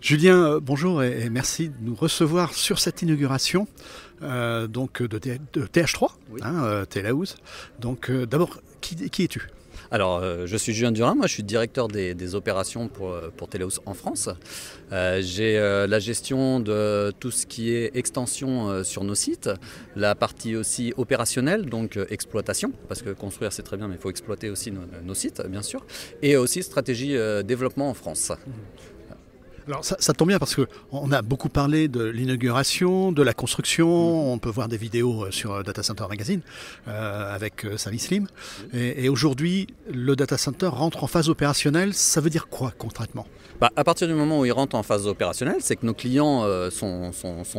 Julien, euh, bonjour et merci de nous recevoir sur cette inauguration euh, donc de, TH3, oui. hein, euh, Donc d'abord, qui, qui es-tu? Alors, je suis Julien Durin, moi je suis directeur des, opérations pour, pour en France. J'ai la gestion de tout ce qui est extension sur nos sites, la partie aussi opérationnelle, donc exploitation, parce que construire c'est très bien, mais il faut exploiter aussi nos, sites, bien sûr, et aussi stratégie développement en France. Alors ça, tombe bien parce qu'on a beaucoup parlé de l'inauguration, de la construction, mm. on peut voir des vidéos euh, sur euh, Data Center Magazine euh, avec Sally Slim. Et, aujourd'hui, le data center rentre en phase opérationnelle, ça veut dire quoi concrètement? Bah, À partir du moment où il rentre en phase opérationnelle, c'est que nos clients sont,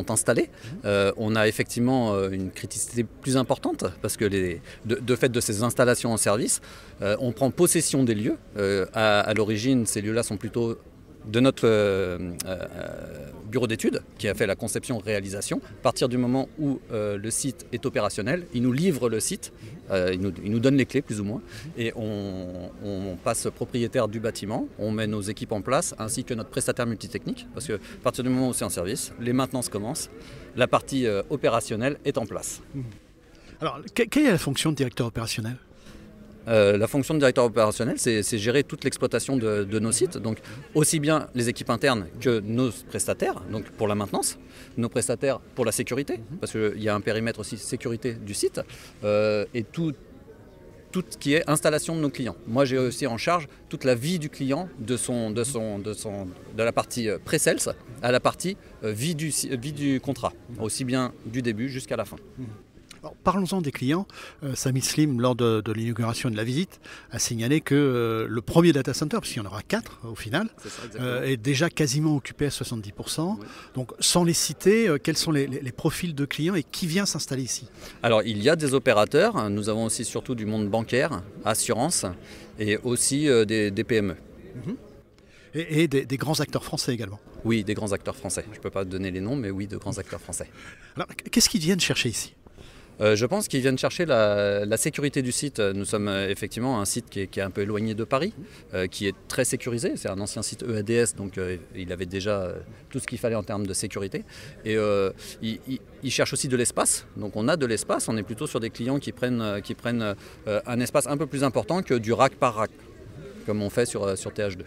installés. Mm. on a effectivement une criticité plus importante parce que les, de, fait de ces installations en service, on prend possession des lieux. à l'origine, ces lieux-là sont plutôt de notre euh, euh, bureau d'études qui a fait la conception-réalisation. À partir du moment où euh, le site est opérationnel, il nous livre le site, il nous, donne les clés plus ou moins, et on, passe propriétaire du bâtiment, on met nos équipes en place, ainsi que notre prestataire multitechnique, parce que à partir du moment où c'est en service, les maintenances commencent, la partie opérationnelle est en place. Alors, quelle est la fonction de directeur opérationnel? Euh, la fonction de directeur opérationnel, c'est gérer toute l'exploitation de, nos sites, donc aussi bien les équipes internes que nos prestataires, donc pour la maintenance, nos prestataires pour la sécurité, parce qu'il y a un périmètre aussi sécurité du site, euh, et tout, tout ce qui est installation de nos clients. Moi, j'ai aussi en charge toute la vie du client, de, son, de, son, de, son, de la partie euh, pré-sales à la partie vie, du, vie du contrat, aussi bien du début jusqu'à la fin. Parlons-en des clients. Euh, Samy Slim, lors de, l'inauguration de la visite, a signalé que euh, le premier data center, puisqu'il y en aura quatre au final, euh, est déjà quasiment occupé à 70%. Donc, sans les citer, quels sont les, profils de clients et qui vient s'installer ici? Alors, il y a des opérateurs. Nous avons aussi surtout du monde bancaire, assurance et aussi des, PME. Mhm. Et, des, grands acteurs français également. Oui, des grands acteurs français. Je ne peux pas donner les noms, mais oui, de grands acteurs français. Alors, qu'est-ce qu'ils viennent chercher ici? Euh, je pense qu'ils viennent chercher la, sécurité du site. Nous sommes euh, effectivement un site qui est, un peu éloigné de Paris, euh, qui est très sécurisé. C'est un ancien site EADS, donc il avait déjà tout ce qu'il fallait en termes de sécurité. Et ils, cherchent aussi de l'espace. Donc on a de l'espace. On est plutôt sur des clients qui prennent, un espace un peu plus important que du rack par rack, comme on fait sur TH2.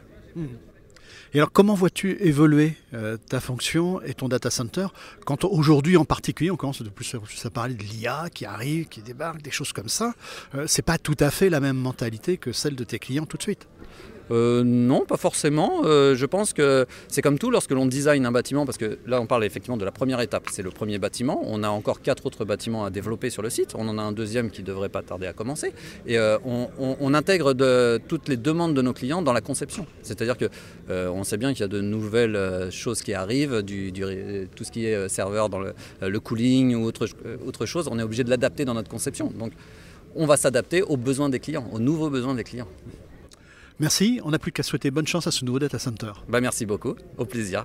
Et alors, comment vois-tu évoluer euh, ta fonction et ton data center quand aujourd'hui, en particulier, on commence de plus, à parler de l'IA qui arrive, qui débarque, des choses comme ça. Euh, c'est pas tout à fait la même mentalité que celle de tes clients tout de suite. Euh, non, pas forcément. Euh, je pense que c'est comme tout lorsque l'on design un bâtiment, parce que là on parle effectivement de la première étape, c'est le premier bâtiment. On a encore quatre autres bâtiments à développer sur le site. On en a un deuxième qui devrait pas tarder à commencer. Et euh, on, intègre toutes les demandes de nos clients dans la conception. C'est-à-dire que on sait bien qu'il y a de nouvelles choses qui arrivent, du, tout ce qui est serveur dans le, cooling ou autre chose. On est obligé de l'adapter dans notre conception. Donc on va s'adapter aux besoins des clients, aux nouveaux besoins des clients. Merci, on n'a plus qu'à souhaiter bonne chance à ce nouveau data center. Bah merci beaucoup, au plaisir.